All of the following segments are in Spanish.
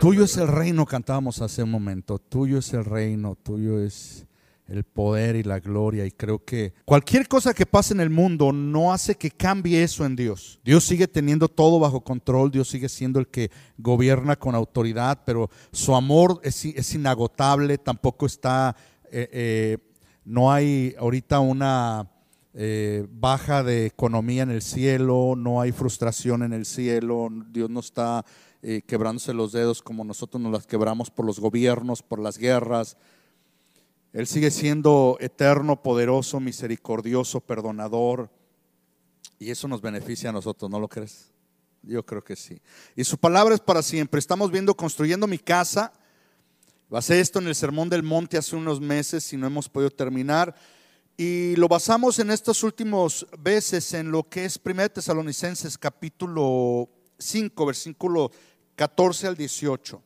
Tuyo es el reino, cantábamos hace un momento. Tuyo es el reino, tuyo es el poder y la gloria. Y creo que cualquier cosa que pase en el mundo no hace que cambie eso en Dios. Dios sigue teniendo todo bajo control, Dios sigue siendo el que gobierna con autoridad, pero su amor es, inagotable, tampoco está, eh, eh, no hay ahorita una eh, baja de economía en el cielo, no hay frustración en el cielo, Dios no está eh, quebrándose los dedos como nosotros nos las quebramos por los gobiernos, por las guerras. Él sigue siendo eterno, poderoso, misericordioso, perdonador. Y eso nos beneficia a nosotros, ¿no lo crees? Yo creo que sí. Y su palabra es para siempre. Estamos viendo construyendo mi casa. Basé esto en el Sermón del Monte hace unos meses y no hemos podido terminar. Y lo basamos en estos últimos veces en lo que es 1 Tesalonicenses capítulo 5, versículo 14 al 18.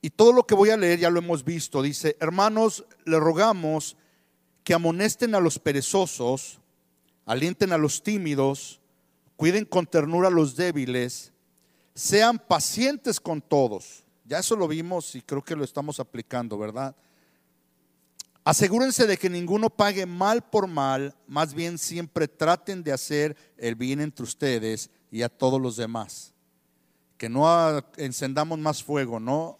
Y todo lo que voy a leer ya lo hemos visto. Dice, hermanos, le rogamos que amonesten a los perezosos, alienten a los tímidos, cuiden con ternura a los débiles, sean pacientes con todos. Ya eso lo vimos y creo que lo estamos aplicando, ¿verdad? Asegúrense de que ninguno pague mal por mal, más bien siempre traten de hacer el bien entre ustedes y a todos los demás que no encendamos más fuego, no,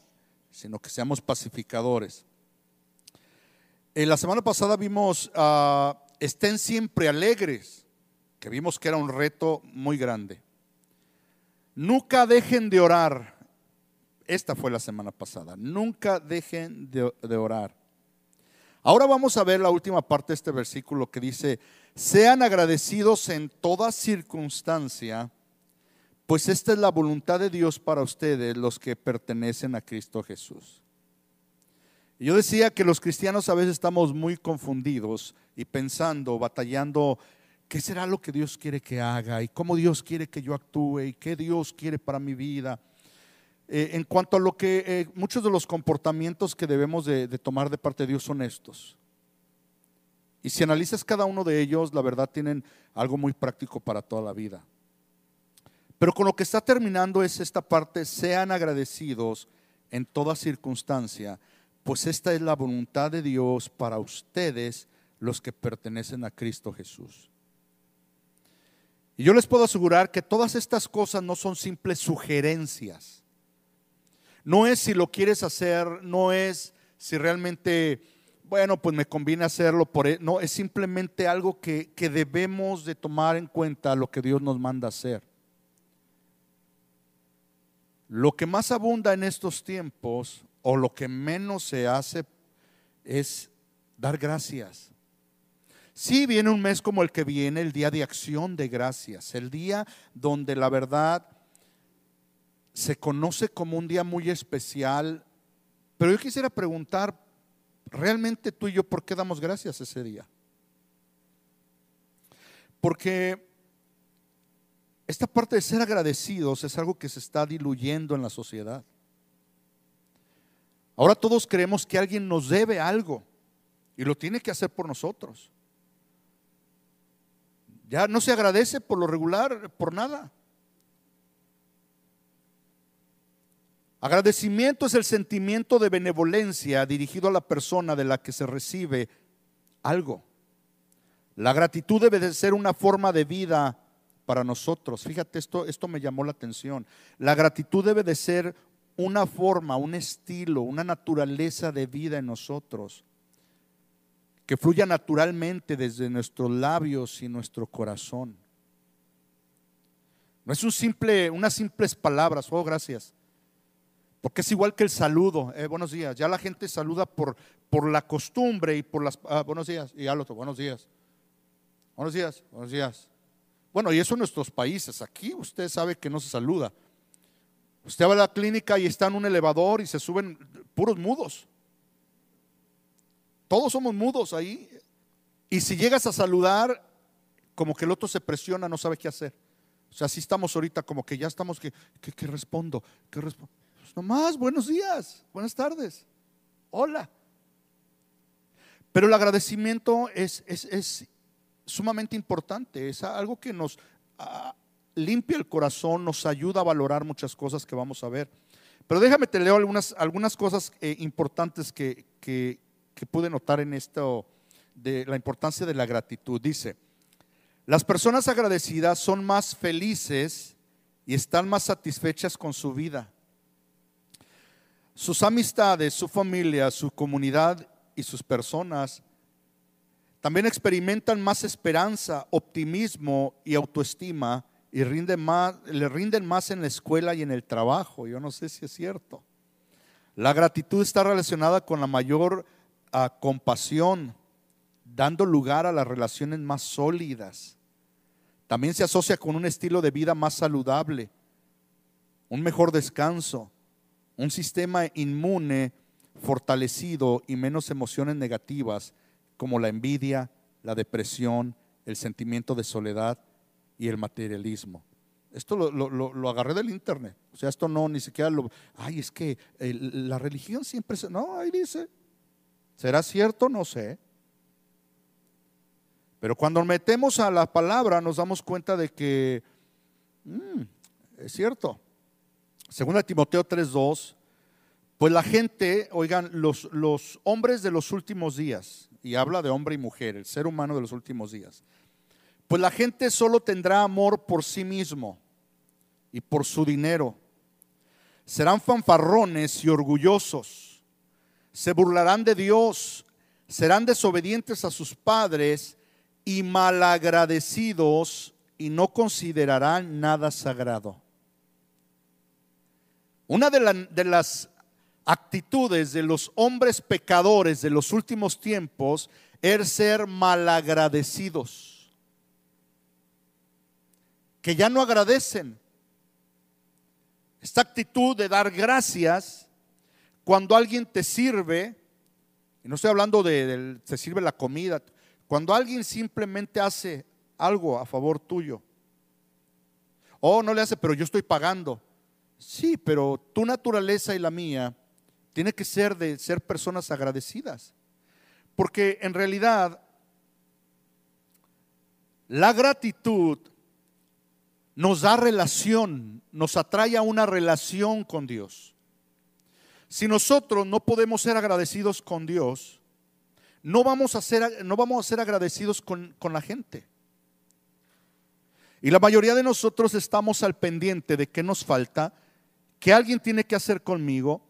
sino que seamos pacificadores. En la semana pasada vimos, uh, estén siempre alegres, que vimos que era un reto muy grande. Nunca dejen de orar. Esta fue la semana pasada. Nunca dejen de, de orar. Ahora vamos a ver la última parte de este versículo que dice, sean agradecidos en toda circunstancia pues esta es la voluntad de Dios para ustedes, los que pertenecen a Cristo Jesús. yo decía que los cristianos a veces estamos muy confundidos y pensando, batallando, ¿qué será lo que Dios quiere que haga? ¿Y cómo Dios quiere que yo actúe? ¿Y qué Dios quiere para mi vida? Eh, en cuanto a lo que eh, muchos de los comportamientos que debemos de tomar de parte de Dios son estos. Y si analizas cada uno de ellos, la verdad tienen algo muy práctico para toda la vida. Pero con lo que está terminando es esta parte, sean agradecidos en toda circunstancia, pues esta es la voluntad de Dios para ustedes, los que pertenecen a Cristo Jesús. Y yo les puedo asegurar que todas estas cosas no son simples sugerencias. No es si lo quieres hacer, no es si realmente, bueno, pues me conviene hacerlo por. E-, no, es simplemente algo que, que debemos de tomar en cuenta lo que Dios nos manda hacer. Lo que más abunda en estos tiempos o lo que menos se hace es dar gracias. Si viene un mes como el que viene, el día de acción de gracias, el día donde la verdad se conoce como un día muy especial, pero yo quisiera preguntar, ¿realmente tú y yo por qué damos gracias ese día? Porque esta parte de ser agradecidos es algo que se está diluyendo en la sociedad. Ahora todos creemos que alguien nos debe algo y lo tiene que hacer por nosotros. Ya no se agradece por lo regular, por nada. Agradecimiento es el sentimiento de benevolencia dirigido a la persona de la que se recibe algo. La gratitud debe de ser una forma de vida para nosotros. Fíjate, esto, esto me llamó la atención. La gratitud debe de ser una forma, un estilo, una naturaleza de vida en nosotros, que fluya naturalmente desde nuestros labios y nuestro corazón. No es un simple, unas simples palabras, oh gracias, porque es igual que el saludo, eh, buenos días, ya la gente saluda por, por la costumbre y por las, ah, buenos días, y al otro, buenos días, buenos días, buenos días. Bueno, y eso en nuestros países. Aquí usted sabe que no se saluda. Usted va a la clínica y está en un elevador y se suben puros mudos. Todos somos mudos ahí. Y si llegas a saludar, como que el otro se presiona, no sabe qué hacer. O sea, así estamos ahorita, como que ya estamos que, ¿qué respondo? ¿Qué respondo? Pues nomás, buenos días, buenas tardes, hola. Pero el agradecimiento es, es, es sumamente importante, es algo que nos ah, limpia el corazón, nos ayuda a valorar muchas cosas que vamos a ver. Pero déjame te leo algunas, algunas cosas eh, importantes que, que, que pude notar en esto de la importancia de la gratitud. Dice, las personas agradecidas son más felices y están más satisfechas con su vida. Sus amistades, su familia, su comunidad y sus personas también experimentan más esperanza, optimismo y autoestima y rinden más, le rinden más en la escuela y en el trabajo. Yo no sé si es cierto. La gratitud está relacionada con la mayor ah, compasión, dando lugar a las relaciones más sólidas. También se asocia con un estilo de vida más saludable, un mejor descanso, un sistema inmune fortalecido y menos emociones negativas como la envidia, la depresión, el sentimiento de soledad y el materialismo. Esto lo, agarré del internet. O sea, esto no, ni siquiera lo... Ay, es que la religión siempre... Se, no, ahí dice. ¿Será cierto? No sé. Pero cuando metemos a la palabra nos damos cuenta de que mm, es cierto. Segunda Timoteo 3.2, pues la gente, oigan, los hombres de los últimos días, y habla de hombre y mujer, el ser humano de los últimos días, pues la gente solo tendrá amor por sí mismo y por su dinero. Serán fanfarrones y orgullosos. Se burlarán de Dios. Serán desobedientes a sus padres y malagradecidos y no considerarán nada sagrado. Una de, de, las actitudes de los hombres pecadores de los últimos tiempos es ser malagradecidos, que ya no agradecen. Esta actitud de dar gracias cuando alguien te sirve, y no estoy hablando de, de te sirve la comida, cuando alguien simplemente hace algo a favor tuyo, o no le hace, pero yo estoy pagando. Sí, pero tu naturaleza y la mía tiene que ser de ser personas agradecidas. Porque en realidad la gratitud nos da relación, nos atrae a una relación con Dios. Si nosotros no podemos ser agradecidos con Dios, no vamos a ser, no vamos a ser agradecidos con, con la gente. Y la mayoría de nosotros estamos al pendiente de qué nos falta, qué alguien tiene que hacer conmigo.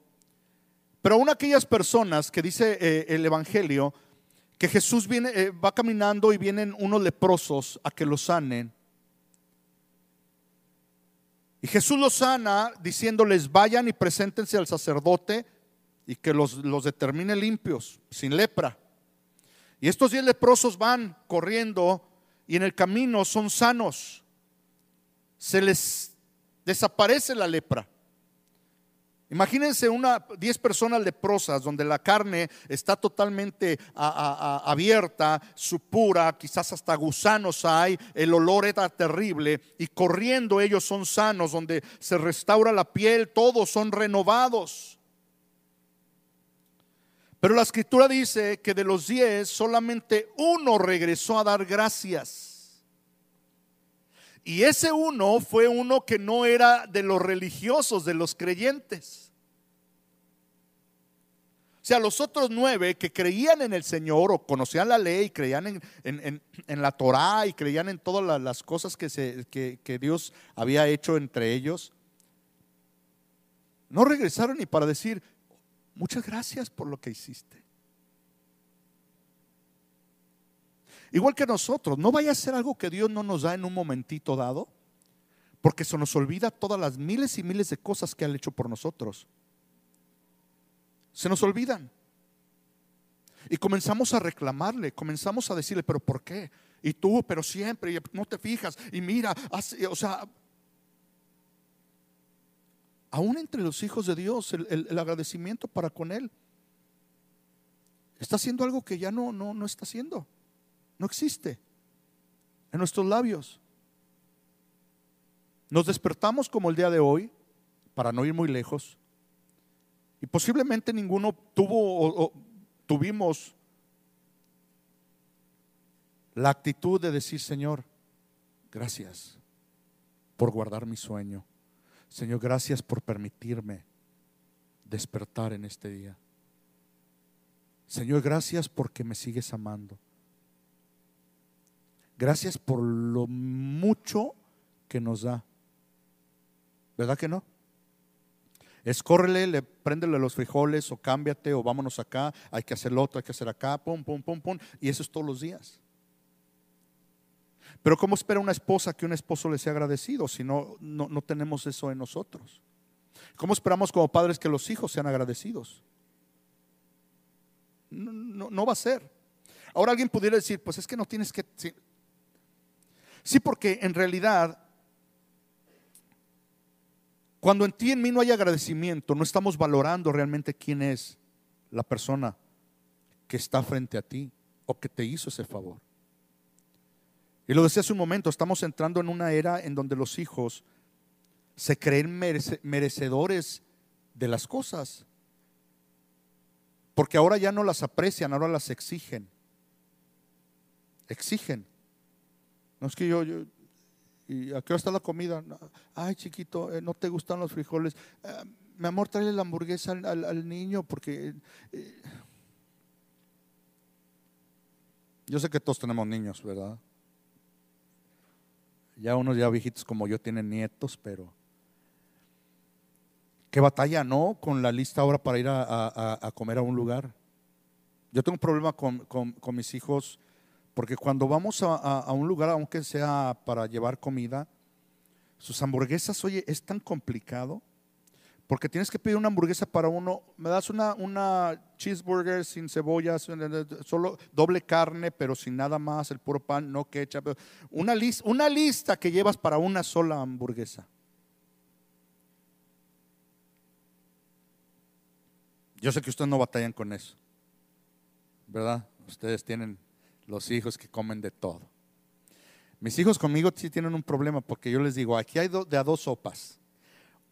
Pero aún aquellas personas que dice eh, el Evangelio, que Jesús viene, eh, va caminando y vienen unos leprosos a que los sanen. Y Jesús los sana diciéndoles, vayan y preséntense al sacerdote y que los, los determine limpios, sin lepra. Y estos diez leprosos van corriendo y en el camino son sanos. Se les desaparece la lepra. Imagínense una 10 personas leprosas donde la carne está totalmente abierta, supura, quizás hasta gusanos hay, el olor era terrible y corriendo ellos son sanos, donde se restaura la piel, todos son renovados. Pero la escritura dice que de los diez solamente uno regresó a dar gracias. Y ese uno fue uno que no era de los religiosos, de los creyentes. Sea, los otros nueve que creían en el Señor o conocían la ley, creían en, la Torah y creían en todas las cosas que, se, que Dios había hecho entre ellos, no regresaron ni para decir, muchas gracias por lo que hiciste. Igual que nosotros, no vaya a ser algo que Dios no nos da en un momentito dado, porque se nos olvida todas las miles y miles de cosas que ha hecho por nosotros. Se nos olvidan. Y comenzamos a reclamarle, comenzamos a decirle, pero ¿por qué? Y tú, pero siempre, y no te fijas, y mira, o sea, aún entre los hijos de Dios, el, agradecimiento para con Él. Está haciendo algo que ya no, no, no está haciendo. No existe en nuestros labios. Nos despertamos como el día de hoy, para no ir muy lejos, posiblemente ninguno tuvo o tuvimos la actitud de decir, Señor, gracias por guardar mi sueño. Señor, gracias por permitirme despertar en este día. Señor, gracias porque me sigues amando. Gracias por lo mucho que nos da. ¿Verdad que no? Escórrele, le préndele los frijoles o cámbiate o vámonos acá, hay que hacer otro, hay que hacer acá, pum, pum, pum, pum. Y eso es todos los días. Pero ¿cómo espera una esposa que un esposo le sea agradecido si no, no, tenemos eso en nosotros? ¿Cómo esperamos como padres que los hijos sean agradecidos? No, no, va a ser. Ahora alguien pudiera decir, pues es que no tienes que... Sí, porque en realidad, cuando en ti en mí no hay agradecimiento, no estamos valorando realmente quién es la persona que está frente a ti o que te hizo ese favor. Y lo decía hace un momento, estamos entrando en una era en donde los hijos se creen merecedores de las cosas. Porque ahora ya no las aprecian, ahora las exigen. Exigen. No es que yo, yo ¿y a qué hora está la comida? Ay, chiquito, eh, no te gustan los frijoles. Eh, mi amor, tráele la hamburguesa al, niño porque... Eh, yo sé que todos tenemos niños, ¿verdad? Ya unos ya viejitos como yo tienen nietos, pero... ¿Qué batalla, no? Con la lista ahora para ir a, comer a un lugar. Yo tengo un problema con, con mis hijos porque cuando vamos a, un lugar, aunque sea para llevar comida, sus hamburguesas, oye, es tan complicado. Porque tienes que pedir una hamburguesa para uno. Me das una, una cheeseburger sin cebollas, solo doble carne, pero sin nada más, el puro pan, no ketchup. Una, lista, una lista que llevas para una sola hamburguesa. Yo sé que ustedes no batallan con eso, ¿verdad? Ustedes tienen los hijos que comen de todo. Mis hijos conmigo sí tienen un problema porque yo les digo, aquí hay de a dos sopas.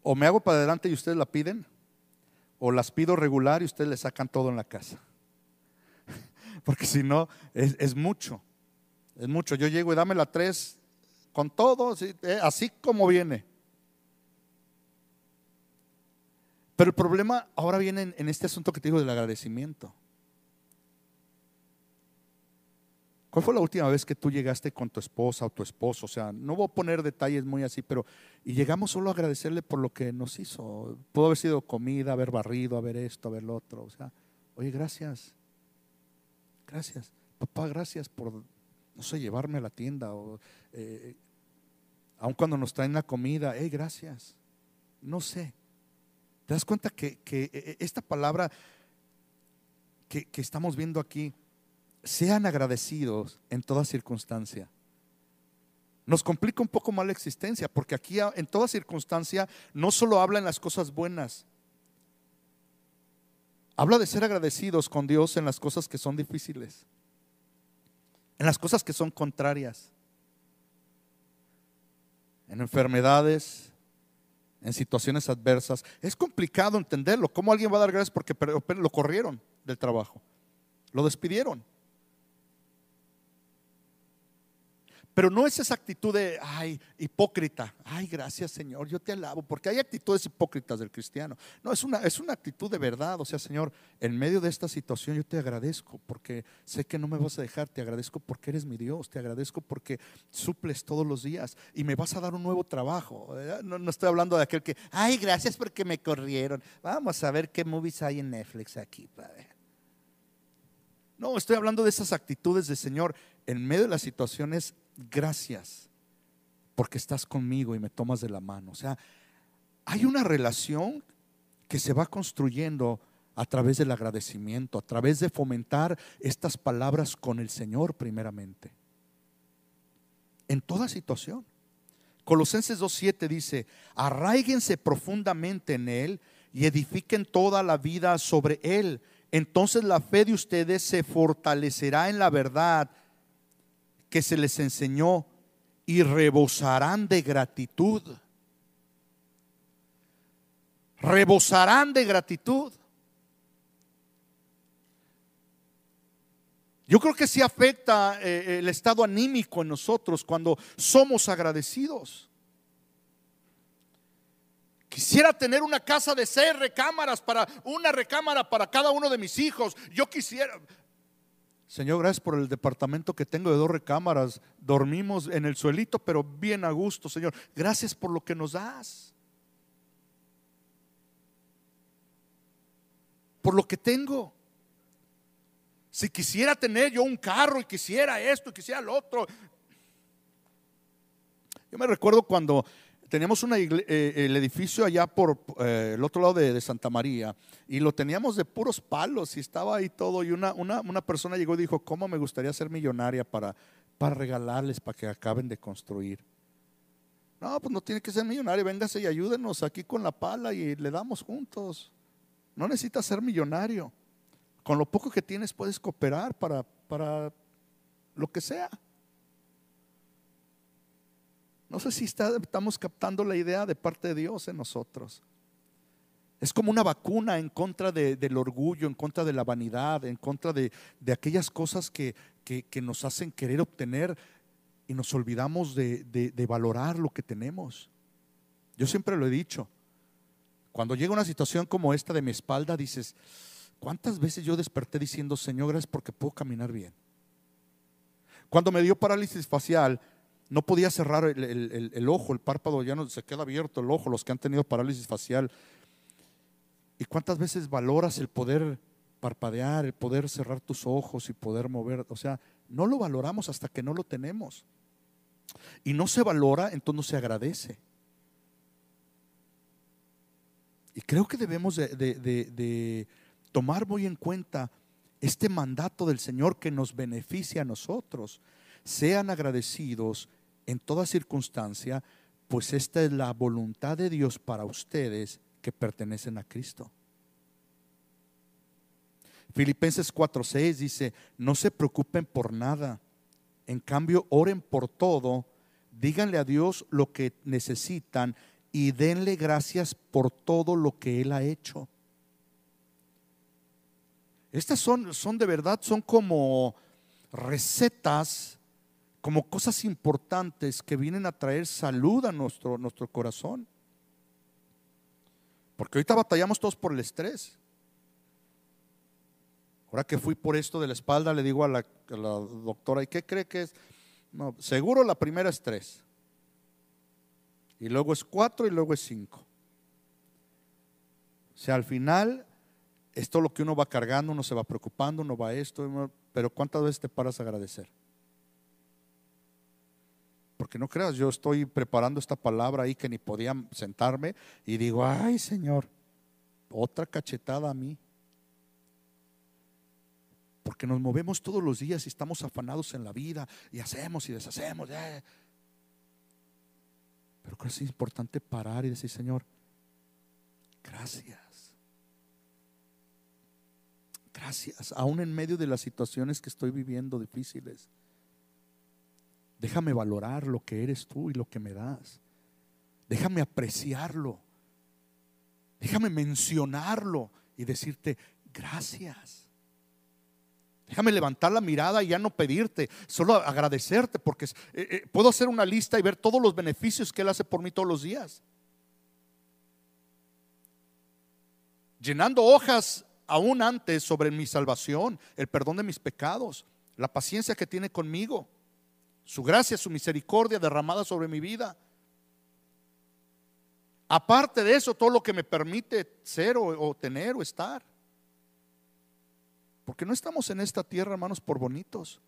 O me hago para adelante y ustedes la piden, o las pido regular y ustedes le sacan todo en la casa. Porque si no, es, mucho. Es mucho. Yo llego y dame la tres con todo, eh, así como viene. Pero el problema ahora viene en este asunto que te digo del agradecimiento. ¿Cuál fue la última vez que tú llegaste con tu esposa o tu esposo? O sea, no voy a poner detalles muy así, pero y llegamos solo a agradecerle por lo que nos hizo. Pudo haber sido comida, haber barrido, haber esto, haber lo otro. O sea, oye, gracias. Gracias. Papá, gracias por, no sé, llevarme a la tienda. O, eh, aun cuando nos traen la comida, hey, gracias. No sé. ¿Te das cuenta que, que eh, esta palabra que, que estamos viendo aquí, sean agradecidos en toda circunstancia. Nos complica un poco más la existencia, porque aquí en toda circunstancia no solo habla en las cosas buenas, habla de ser agradecidos con Dios en las cosas que son difíciles, en las cosas que son contrarias, en enfermedades, en situaciones adversas. Es complicado entenderlo. ¿Cómo alguien va a dar gracias porque lo corrieron del trabajo? Lo despidieron. Pero no es esa actitud de, ay, hipócrita. Ay, gracias Señor, yo te alabo. Porque hay actitudes hipócritas del cristiano. No, es una, es una actitud de verdad. O sea, Señor, en medio de esta situación yo te agradezco porque sé que no me vas a dejar. Te agradezco porque eres mi Dios. Te agradezco porque suples todos los días y me vas a dar un nuevo trabajo. No, estoy hablando de aquel que, ay, gracias porque me corrieron. Vamos a ver qué movies hay en Netflix aquí, Padre. No, estoy hablando de esas actitudes de Señor en medio de las situaciones gracias porque estás conmigo y me tomas de la mano. O sea, hay una relación que se va construyendo a través del agradecimiento, a través de fomentar estas palabras con el Señor primeramente. En toda situación. Colosenses 2.7 dice, arraíguense profundamente en Él y edifiquen toda la vida sobre Él. Entonces la fe de ustedes se fortalecerá en la verdad que se les enseñó y rebosarán de gratitud. Rebosarán de gratitud. Yo creo que sí afecta eh, el estado anímico en nosotros cuando somos agradecidos. Quisiera tener una casa de seis recámaras para una recámara para cada uno de mis hijos. Yo quisiera. Señor, gracias por el departamento que tengo de dos recámaras. Dormimos en el suelito, pero bien a gusto, Señor. Gracias por lo que nos das. Por lo que tengo. Si quisiera tener yo un carro y quisiera esto y quisiera lo otro. Yo me recuerdo cuando teníamos una eh, el edificio allá por eh, el otro lado de, Santa María y lo teníamos de puros palos y estaba ahí todo y una, una, una, persona llegó y dijo, ¿cómo me gustaría ser millonaria para, para regalarles, para que acaben de construir? No, pues no tiene que ser millonario, véngase y ayúdenos aquí con la pala y le damos juntos. No necesitas ser millonario. Con lo poco que tienes puedes cooperar para, para lo que sea. No sé si estamos captando la idea de parte de Dios en nosotros. Es como una vacuna en contra del orgullo, en contra de la vanidad, en contra de, aquellas cosas que, nos hacen querer obtener y nos olvidamos de, de valorar lo que tenemos. Yo siempre lo he dicho. Cuando llega una situación como esta de mi espalda, dices, ¿cuántas veces yo desperté diciendo, Señor, gracias porque puedo caminar bien? Cuando me dio parálisis facial, no podía cerrar el, ojo, el párpado ya no se queda abierto el ojo, los que han tenido parálisis facial. ¿Y cuántas veces valoras el poder parpadear, el poder cerrar tus ojos y poder mover? O sea, no lo valoramos hasta que no lo tenemos. Y no se valora, entonces no se agradece. Y creo que debemos de tomar muy en cuenta este mandato del Señor que nos beneficia a nosotros sean agradecidos en toda circunstancia, pues esta es la voluntad de Dios para ustedes que pertenecen a Cristo. Filipenses 4:6 dice, no se preocupen por nada, en cambio oren por todo, díganle a Dios lo que necesitan y denle gracias por todo lo que Él ha hecho. Estas son, son de verdad, son como recetas como cosas importantes que vienen a traer salud a nuestro, nuestro corazón. Porque ahorita batallamos todos por el estrés. Ahora que fui por esto de la espalda, le digo a la, doctora, ¿y qué cree que es? Seguro la primera es tres. Y luego es cuatro y luego es cinco. O sea, al final, esto es lo que uno va cargando, uno se va preocupando, uno va a esto, pero ¿cuántas veces te paras a agradecer? No creas, yo estoy preparando esta palabra ahí que ni podía sentarme y digo, ay Señor, otra cachetada a mí. Porque nos movemos todos los días y estamos afanados en la vida y hacemos y deshacemos. Pero creo que es importante parar y decir, Señor, gracias. Gracias, aún en medio de las situaciones que estoy viviendo difíciles. Déjame valorar lo que eres tú y lo que me das. Déjame apreciarlo. Déjame mencionarlo y decirte gracias. Déjame levantar la mirada y ya no pedirte, solo agradecerte, porque eh, eh, puedo hacer una lista y ver todos los beneficios que Él hace por mí todos los días. Llenando hojas aún antes sobre mi salvación, el perdón de mis pecados, la paciencia que tiene conmigo, su gracia, su misericordia derramada sobre mi vida. Aparte de eso, todo lo que me permite ser o, tener o estar. Porque no estamos en esta tierra, hermanos, por bonitos.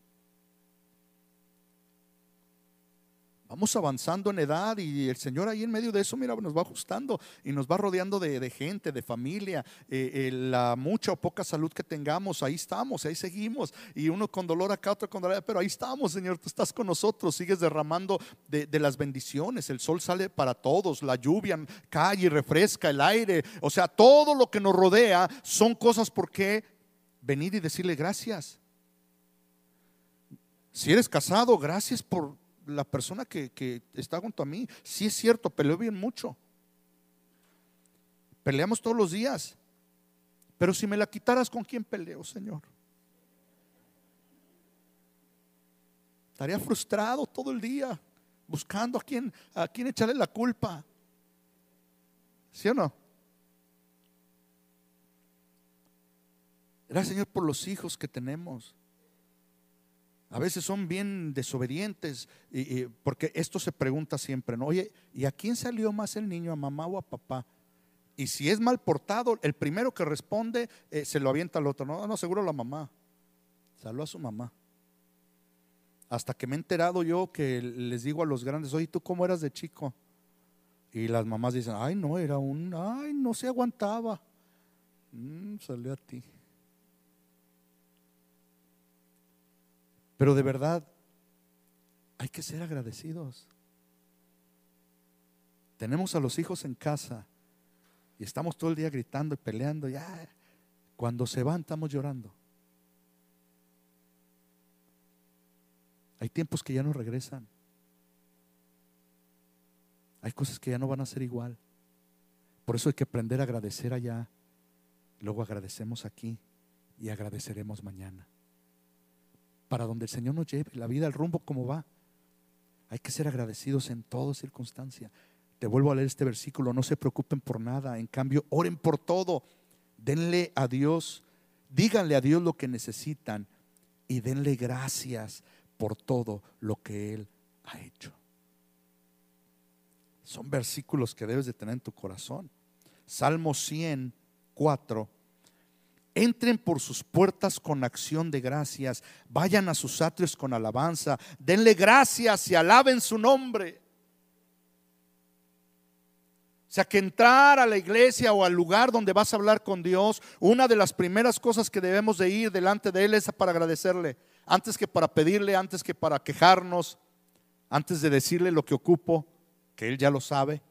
Vamos avanzando en edad y el Señor ahí en medio de eso, mira, nos va ajustando y nos va rodeando de, gente, de familia, eh, eh, la mucha o poca salud que tengamos, ahí estamos, ahí seguimos. Y uno con dolor acá, otro con dolor, pero ahí estamos, Señor, tú estás con nosotros, sigues derramando de, de las bendiciones. El sol sale para todos, la lluvia cae y refresca el aire. O sea, todo lo que nos rodea son cosas por qué venir y decirle gracias. Si eres casado, gracias por la persona que, está junto a mí. Sí es cierto, peleo bien mucho. Peleamos todos los días. Pero si me la quitaras, ¿con quién peleo, Señor? Estaría frustrado todo el día, buscando a quién, a quién echarle la culpa. ¿Sí o no? Gracias Señor por los hijos que tenemos. A veces son bien desobedientes, y, porque esto se pregunta siempre, ¿no? Oye, ¿y a quién salió más el niño, a mamá o a papá? Y si es mal portado, el primero que responde eh, se lo avienta al otro. No, no, seguro la mamá. Saludó a su mamá. Hasta que me he enterado yo que les digo a los grandes, oye, ¿tú cómo eras de chico? Y las mamás dicen, ay, no, era un, ay, no se aguantaba. Mm, salió a ti. Pero de verdad, hay que ser agradecidos. Tenemos a los hijos en casa y estamos todo el día gritando y peleando. Ya, cuando se van, estamos llorando. Hay tiempos que ya no regresan. Hay cosas que ya no van a ser igual. Por eso hay que aprender a agradecer allá. Luego agradecemos aquí y agradeceremos mañana para donde el Señor nos lleve, la vida, el rumbo como va. Hay que ser agradecidos en toda circunstancia. Te vuelvo a leer este versículo, no se preocupen por nada, en cambio, oren por todo. Denle a Dios, díganle a Dios lo que necesitan y denle gracias por todo lo que Él ha hecho. Son versículos que debes de tener en tu corazón. Salmo 104 Entren por sus puertas con acción de gracias. Vayan a sus atrios con alabanza. Denle gracias y alaben su nombre. O sea, que entrar a la iglesia o al lugar donde vas a hablar con Dios, una de las primeras cosas que debemos de ir delante de Él es para agradecerle. Antes que para pedirle, antes que para quejarnos, antes de decirle lo que ocupo, que Él ya lo sabe.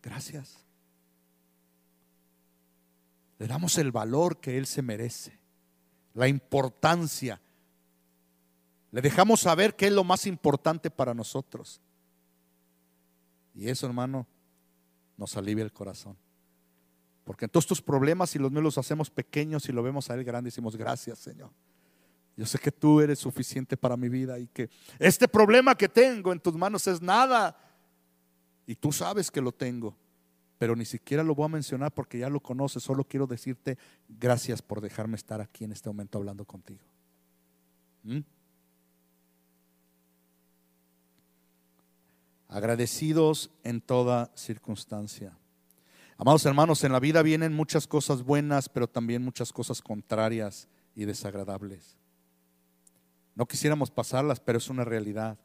Gracias. Le damos el valor que Él se merece, la importancia. Le dejamos saber que es lo más importante para nosotros. Y eso, hermano, nos alivia el corazón. Porque en todos tus problemas, si los míos los hacemos pequeños y lo vemos a Él grande, decimos, gracias, Señor. Yo sé que tú eres suficiente para mi vida y que este problema que tengo en tus manos es nada. Y tú sabes que lo tengo pero ni siquiera lo voy a mencionar porque ya lo conoces, solo quiero decirte gracias por dejarme estar aquí en este momento hablando contigo. ¿Mm? Agradecidos en toda circunstancia. Amados hermanos, en la vida vienen muchas cosas buenas, pero también muchas cosas contrarias y desagradables. No quisiéramos pasarlas, pero es una realidad.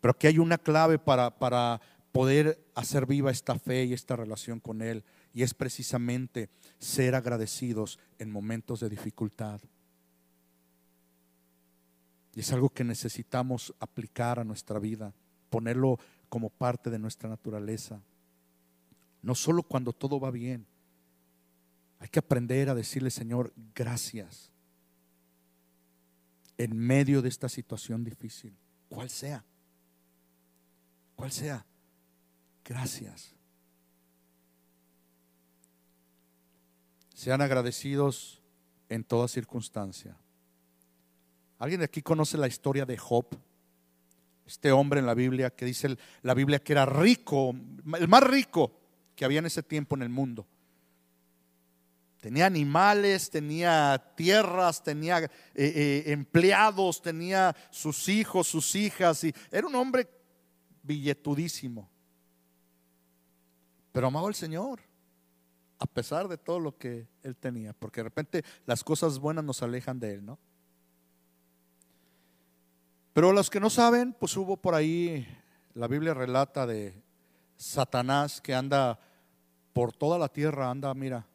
Pero aquí hay una clave para, para poder hacer viva esta fe y esta relación con Él. Y es precisamente ser agradecidos en momentos de dificultad. Y es algo que necesitamos aplicar a nuestra vida, ponerlo como parte de nuestra naturaleza. No solo cuando todo va bien. Hay que aprender a decirle, Señor, gracias. En medio de esta situación difícil, cual sea. Cual sea gracias. Sean agradecidos en toda circunstancia. ¿Alguien de aquí conoce la historia de Job? Este hombre en la Biblia que dice la Biblia que era rico, el más rico que había en ese tiempo en el mundo. Tenía animales, tenía tierras, tenía eh, eh, empleados, tenía sus hijos, sus hijas, y era un hombre billetudísimo. Pero amaba al Señor, a pesar de todo lo que él tenía, porque de repente las cosas buenas nos alejan de él, ¿no? Pero los que no saben, pues hubo por ahí, la Biblia relata de Satanás que anda por toda la tierra, anda, mira,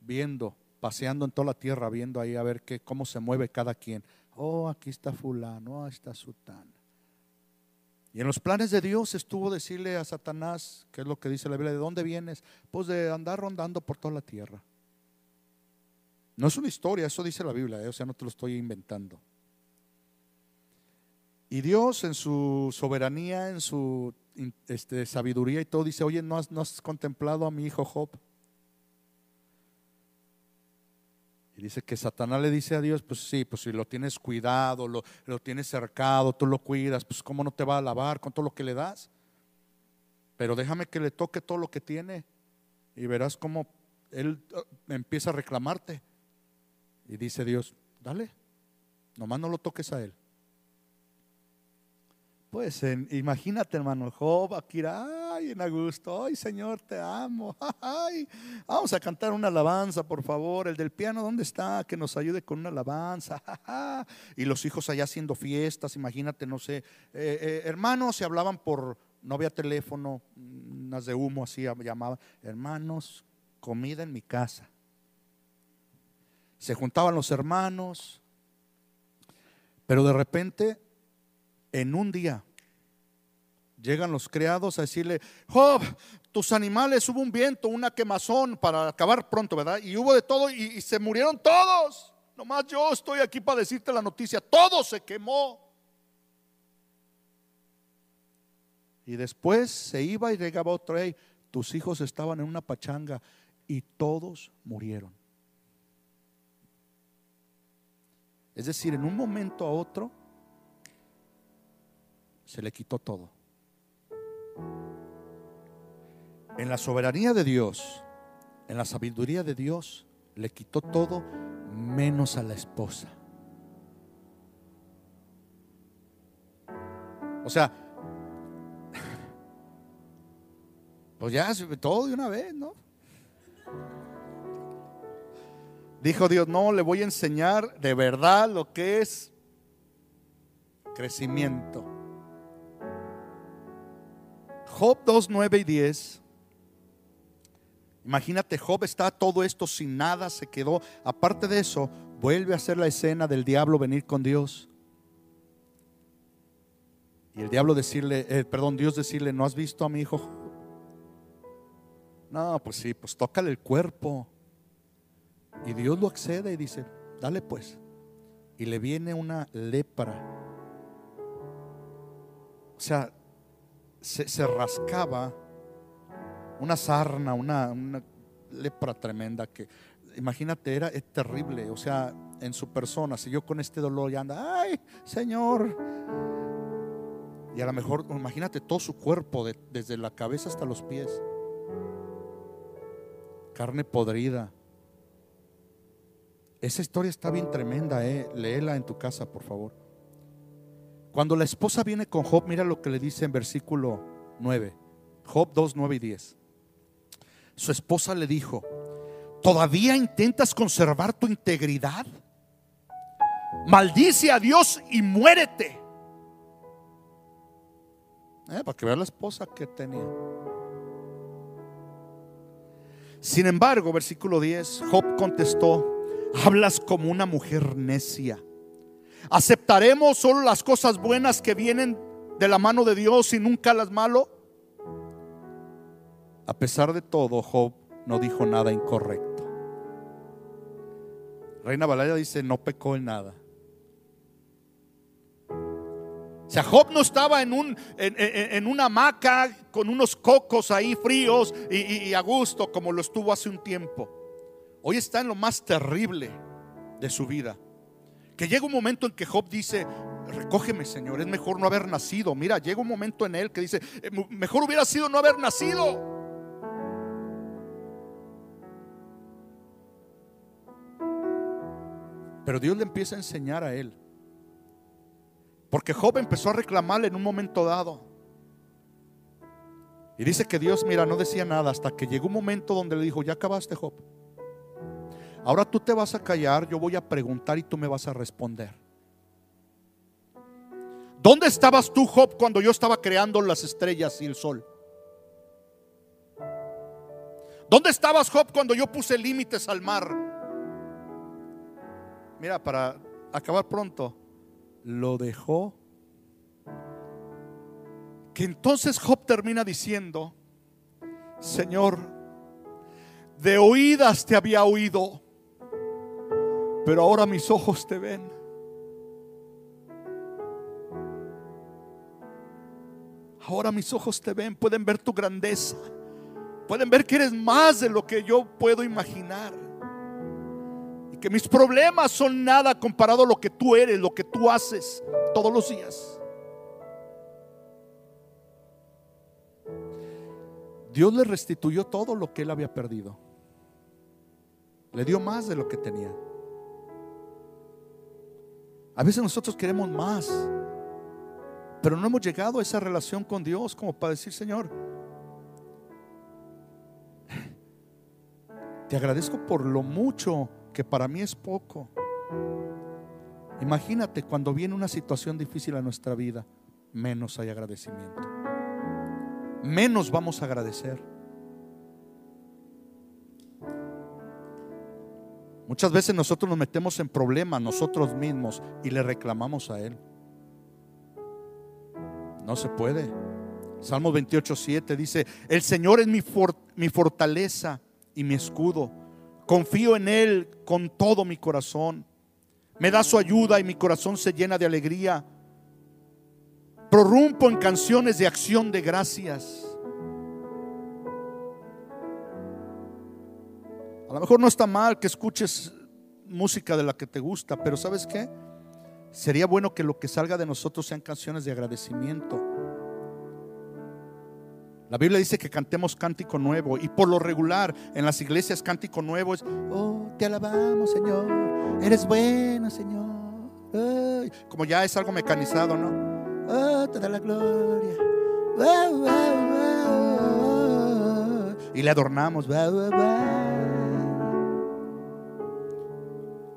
viendo, paseando en toda la tierra, viendo ahí a ver qué, cómo se mueve cada quien. Oh, aquí está fulano, oh, está sutana. Y en los planes de Dios estuvo decirle a Satanás, que es lo que dice la Biblia, ¿de dónde vienes? Pues de andar rondando por toda la tierra. No es una historia, eso dice la Biblia, ¿eh? o sea, no te lo estoy inventando. Y Dios en su soberanía, en su este, sabiduría y todo, dice, oye, ¿no has, ¿no has contemplado a mi hijo Job? Dice que Satanás le dice a Dios, pues sí, pues si lo tienes cuidado, lo, lo tienes cercado, tú lo cuidas, pues cómo no te va a alabar con todo lo que le das. pero déjame que le toque todo lo que tiene y verás cómo él uh, empieza a reclamarte. Y dice Dios, dale, nomás no lo toques a él. Pues imagínate, hermano Job, aquí, ay, en Augusto, ay, Señor, te amo. Ay, vamos a cantar una alabanza, por favor. El del piano, ¿dónde está? Que nos ayude con una alabanza. Y los hijos allá haciendo fiestas, imagínate, no sé. Eh, eh, hermanos se hablaban por, no había teléfono, unas de humo así llamaban. Hermanos, comida en mi casa. Se juntaban los hermanos, pero de repente en un día llegan los criados a decirle, Job, tus animales hubo un viento, una quemazón para acabar pronto, ¿verdad? Y hubo de todo y, se murieron todos. Nomás yo estoy aquí para decirte la noticia, todo se quemó. Y después se iba y llegaba otro, rey tus hijos estaban en una pachanga y todos murieron. Es decir, en un momento a otro, se le quitó todo. En la soberanía de Dios, en la sabiduría de Dios, le quitó todo menos a la esposa. O sea, pues ya todo de una vez, ¿no? Dijo Dios, no, le voy a enseñar de verdad lo que es crecimiento. Job 2, 9 y 10. Imagínate, Job está todo esto sin nada, se quedó. Aparte de eso, vuelve a hacer la escena del diablo venir con Dios. Y el diablo decirle, eh, perdón, Dios decirle, ¿no has visto a mi hijo? No, pues sí, pues tócale el cuerpo. Y Dios lo accede y dice, dale pues. Y le viene una lepra. O sea, se, rascaba una sarna, una, lepra tremenda que, imagínate, era terrible. O sea, en su persona, siguió con este dolor y anda, ay, Señor. Y a lo mejor, imagínate todo su cuerpo, desde la cabeza hasta los pies. Carne podrida. Esa historia está bien tremenda, eh. Léela en tu casa, por favor. Cuando la esposa viene con Job, mira lo que le dice en versículo 9. Job 2, 9 y 10. Su esposa le dijo, ¿todavía intentas conservar tu integridad? Maldice a Dios y muérete. Eh, para que vea la esposa que tenía. Sin embargo, versículo 10, Job contestó, hablas como una mujer necia. ¿Aceptaremos solo las cosas buenas que vienen de la mano de Dios y nunca las malo? A pesar de todo, Job no dijo nada incorrecto. Reina Valera dice, no pecó en nada. O sea, Job no estaba en, un, en, una hamaca con unos cocos ahí fríos y, y a gusto como lo estuvo hace un tiempo. Hoy está en lo más terrible de su vida. Que llega un momento en que Job dice, recógeme Señor, es mejor no haber nacido. Mira, llega un momento en él que dice, eh, mejor hubiera sido no haber nacido. Pero Dios le empieza a enseñar a él. Porque Job empezó a reclamarle en un momento dado. Y dice que Dios, mira, no decía nada hasta que llegó un momento donde le dijo, ya acabaste Job. Ahora tú te vas a callar, yo voy a preguntar y tú me vas a responder. ¿Dónde estabas tú, Job, cuando yo estaba creando las estrellas y el sol? ¿Dónde estabas, Job, cuando yo puse límites al mar? Mira, para acabar pronto, lo dejó. Que entonces Job termina diciendo, Señor, de oídas te había oído pero ahora mis ojos te ven. Ahora mis ojos te ven, pueden ver tu grandeza, pueden ver que eres más de lo que yo puedo imaginar. Y que mis problemas son nada comparado a lo que tú eres, lo que tú haces todos los días. Dios le restituyó todo lo que él había perdido. Le dio más de lo que tenía. A veces nosotros queremos más, pero no hemos llegado a esa relación con Dios como para decir, Señor, te agradezco por lo mucho que para mí es poco. Imagínate cuando viene una situación difícil a nuestra vida, menos hay agradecimiento. Menos vamos a agradecer. Muchas veces nosotros nos metemos en problemas nosotros mismos y le reclamamos a Él. No se puede. Salmo 28, 7 dice, el Señor es mi, mi fortaleza y mi escudo. Confío en Él con todo mi corazón. Me da su ayuda y mi corazón se llena de alegría. Prorrumpo en canciones de acción de gracias. A lo mejor no está mal que escuches música de la que te gusta, pero ¿sabes qué? Sería bueno que lo que salga de nosotros sean canciones de agradecimiento. La Biblia dice que cantemos cántico nuevo y por lo regular en las iglesias cántico nuevo es, oh, te alabamos Señor, eres bueno Señor. como ya es algo mecanizado, ¿no? Oh, te da la gloria. y le adornamos.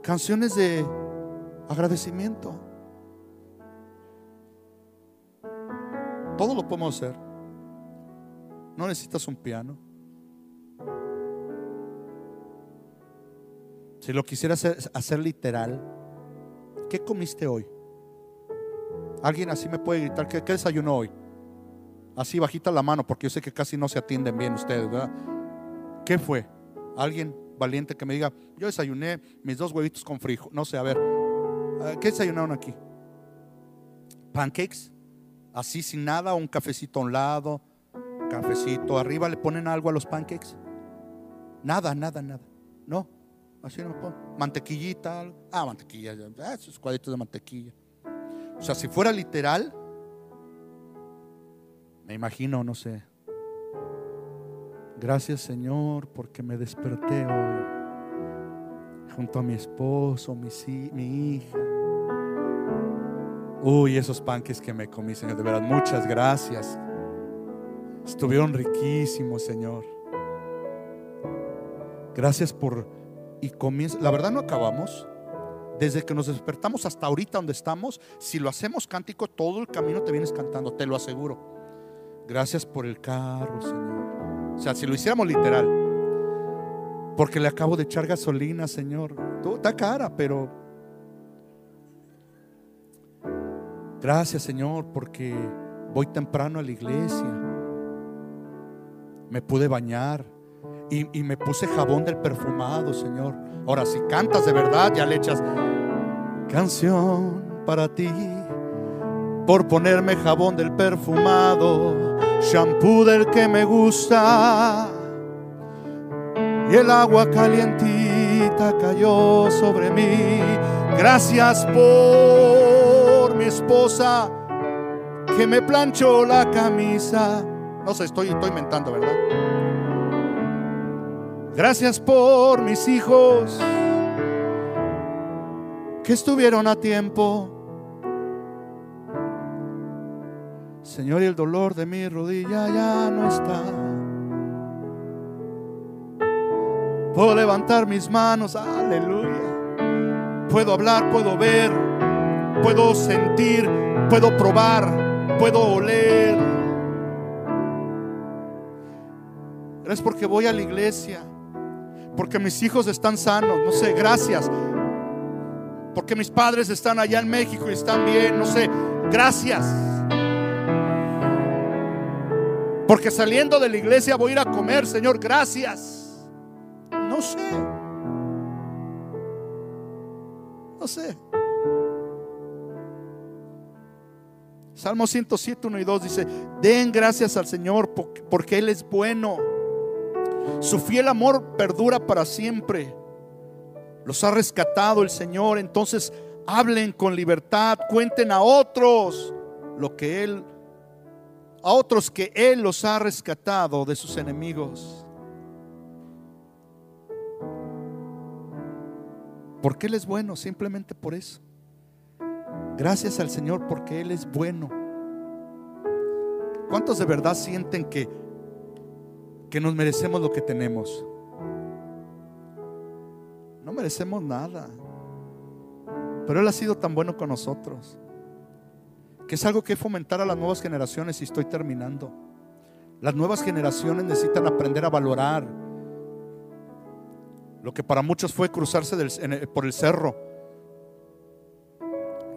Canciones de agradecimiento. Todo lo podemos hacer. No necesitas un piano. Si lo quisieras hacer, literal, ¿qué comiste hoy? Alguien así me puede gritar, ¿qué, ¿qué, desayunó hoy? Así bajita la mano, porque yo sé que casi no se atienden bien ustedes, ¿verdad? ¿Qué fue? Alguien valiente que me diga, yo desayuné mis dos huevitos con frijol. No sé, a ver, eh, ¿qué desayunaron aquí? ¿Pancakes? Así sin nada, un cafecito a un lado, cafecito, arriba le ponen algo a los pancakes. Nada, nada, nada. No, así no ponen. Mantequillita, ah, mantequilla, ah, esos cuadritos de mantequilla. O sea, si fuera literal, me imagino, no sé, Gracias Señor porque me desperté hoy junto a mi esposo, mi, mi hija. Uy, esos panques que me comí, Señor, de verdad, muchas gracias. Estuvieron riquísimos, Señor. Gracias por... Y comienza... La verdad no acabamos. Desde que nos despertamos hasta ahorita donde estamos, si lo hacemos cántico, todo el camino te vienes cantando, te lo aseguro. Gracias por el carro, Señor. O sea, si lo hiciéramos literal. Porque le acabo de echar gasolina, Señor. Está cara, pero... Gracias, Señor, porque voy temprano a la iglesia. Me pude bañar. Y, y me puse jabón del perfumado, Señor. Ahora, si cantas de verdad, ya le echas canción para ti. Por ponerme jabón del perfumado shampoo del que me gusta. Y el agua calientita cayó sobre mí. Gracias por mi esposa que me planchó la camisa. No sé, estoy, estoy inventando, ¿verdad? Gracias por mis hijos que estuvieron a tiempo Señor, y el dolor de mi rodilla ya no está. Puedo levantar mis manos, aleluya. Puedo hablar, puedo ver, puedo sentir, puedo probar, puedo oler. Es porque voy a la iglesia, porque mis hijos están sanos, no sé, gracias. Porque mis padres están allá en México y están bien, no sé, gracias. Porque saliendo de la iglesia voy a ir a comer, Señor, gracias. No sé. No sé. Salmo 107, 1 y 2 dice, den gracias al Señor porque Él es bueno. Su fiel amor perdura para siempre. Los ha rescatado el Señor. Entonces hablen con libertad, cuenten a otros lo que Él a otros que Él los ha rescatado de sus enemigos. Porque Él es bueno, simplemente por eso. Gracias al Señor porque Él es bueno. ¿Cuántos de verdad sienten que, que nos merecemos lo que tenemos? No merecemos nada. Pero Él ha sido tan bueno con nosotros. Que es algo que fomentar a las nuevas generaciones y estoy terminando. Las nuevas generaciones necesitan aprender a valorar lo que para muchos fue cruzarse por el cerro,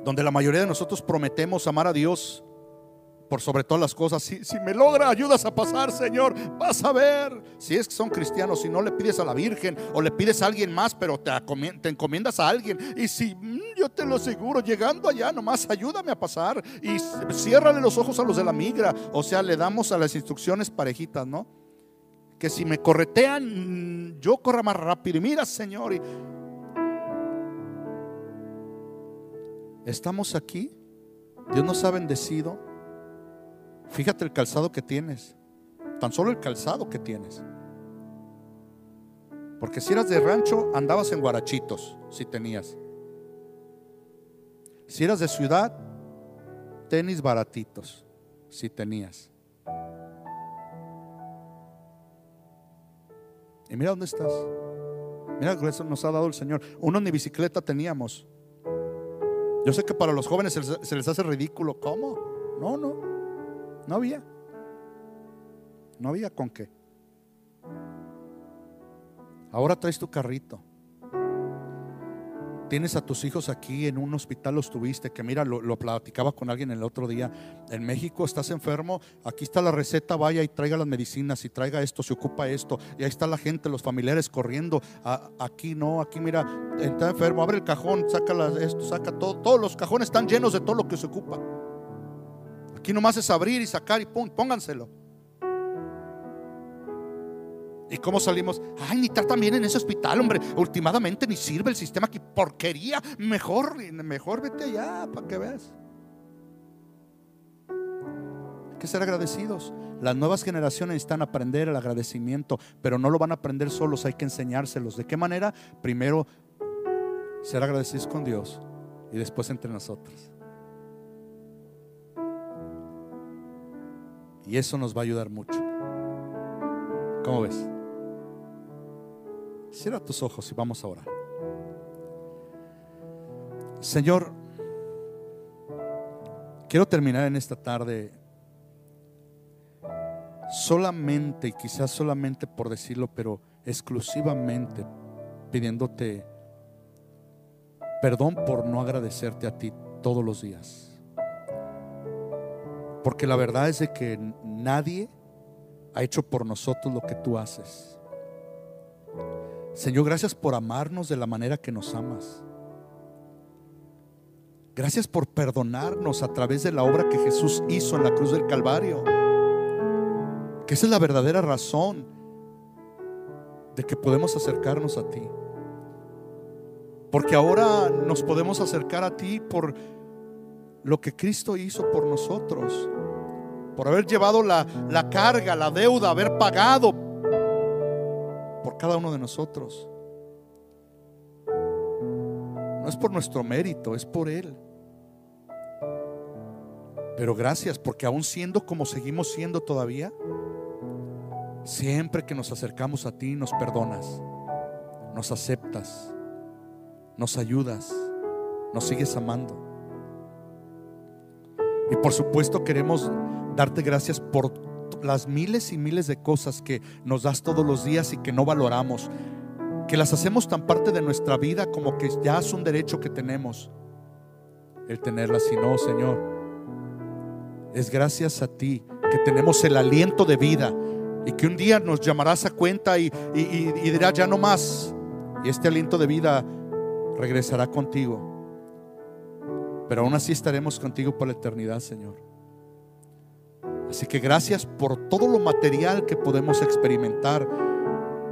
donde la mayoría de nosotros prometemos amar a Dios por sobre todas las cosas. Si, si, me logra, ayudas a pasar, Señor, vas a ver. Si es que son cristianos, si no le pides a la Virgen o le pides a alguien más, pero te, encomiendas a alguien. Y si mm, yo te lo aseguro, llegando allá, nomás ayúdame a pasar y ciérrale los ojos a los de la migra. O sea, le damos a las instrucciones parejitas, ¿no? Que si me corretean, mm, yo corra más rápido. Y mira, Señor, y estamos aquí. Dios nos ha bendecido Fíjate el calzado que tienes. Tan solo el calzado que tienes. Porque si eras de rancho, andabas en guarachitos, si tenías. Si eras de ciudad, tenis baratitos, si tenías. Y mira dónde estás. Mira que eso nos ha dado el Señor. Uno ni bicicleta teníamos. Yo sé que para los jóvenes se les hace ridículo. ¿Cómo? No, no. No había. No había con qué. Ahora traes tu carrito. Tienes a tus hijos aquí en un hospital, los tuviste, que mira, lo, platicaba con alguien el otro día. En México estás enfermo, aquí está la receta, vaya y traiga las medicinas y traiga esto, se ocupa esto. Y ahí está la gente, los familiares corriendo. aquí no, aquí mira, está enfermo, abre el cajón, saca esto, saca todo. Todos los cajones están llenos de todo lo que se ocupa. Aquí nomás es abrir y sacar y pum, pónganselo. ¿Y cómo salimos? Ay, ni tratan bien en ese hospital, hombre. Últimamente ni sirve el sistema aquí. Porquería. Mejor, mejor vete allá para que veas. Hay que ser agradecidos. Las nuevas generaciones necesitan aprender el agradecimiento, pero no lo van a aprender solos, hay que enseñárselos. ¿De qué manera? Primero, ser agradecidos con Dios y después entre nosotros. Y eso nos va a ayudar mucho. ¿Cómo ves? Cierra tus ojos y vamos a orar. Señor, quiero terminar en esta tarde solamente, y quizás solamente por decirlo, pero exclusivamente pidiéndote perdón por no agradecerte a ti todos los días. Porque la verdad es de que nadie ha hecho por nosotros lo que tú haces. Señor, gracias por amarnos de la manera que nos amas. Gracias por perdonarnos a través de la obra que Jesús hizo en la cruz del Calvario. Que esa es la verdadera razón de que podemos acercarnos a ti. Porque ahora nos podemos acercar a ti por lo que Cristo hizo por nosotros por haber llevado la, carga, la deuda, haber pagado por cada uno de nosotros. No es por nuestro mérito, es por Él. Pero gracias porque aún siendo como seguimos siendo todavía, siempre que nos acercamos a ti nos perdonas, nos aceptas, nos ayudas, nos sigues amando. Y por supuesto queremos darte gracias por las miles y miles de cosas que nos das todos los días y que no valoramos, que las hacemos tan parte de nuestra vida como que ya es un derecho que tenemos el tenerlas. Y no, Señor, es gracias a ti que tenemos el aliento de vida y que un día nos llamarás a cuenta y, y dirás ya no más. Y este aliento de vida regresará contigo. Pero aún así estaremos contigo por la eternidad, Señor. Así que gracias por todo lo material que podemos experimentar,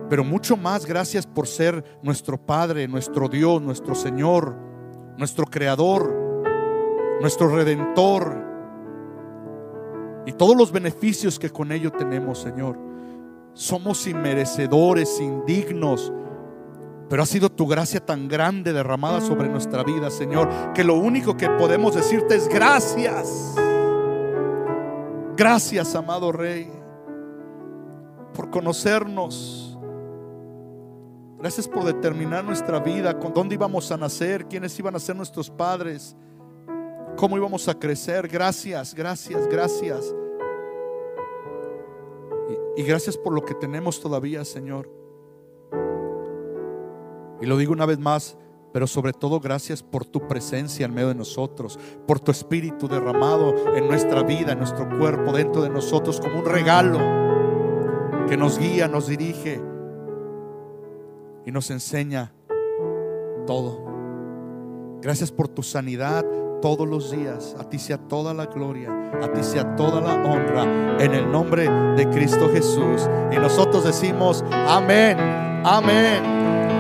pero mucho más gracias por ser nuestro Padre, nuestro Dios, nuestro Señor, nuestro Creador, nuestro Redentor. y todos los beneficios que con ello tenemos, Señor. Somos inmerecedores, indignos, pero ha sido tu gracia tan grande derramada sobre nuestra vida, Señor, que lo único que podemos decirte es gracias. Gracias, amado Rey, por conocernos. Gracias por determinar nuestra vida, con dónde íbamos a nacer, quiénes iban a ser nuestros padres, cómo íbamos a crecer. Gracias, gracias, gracias. Y, y gracias por lo que tenemos todavía, Señor. Y lo digo una vez más, pero sobre todo gracias por tu presencia en medio de nosotros, por tu espíritu derramado en nuestra vida, en nuestro cuerpo, dentro de nosotros, como un regalo que nos guía, nos dirige y nos enseña todo. Gracias por tu sanidad todos los días. A ti sea toda la gloria, a ti sea toda la honra en el nombre de Cristo Jesús. Y nosotros decimos, amén, amén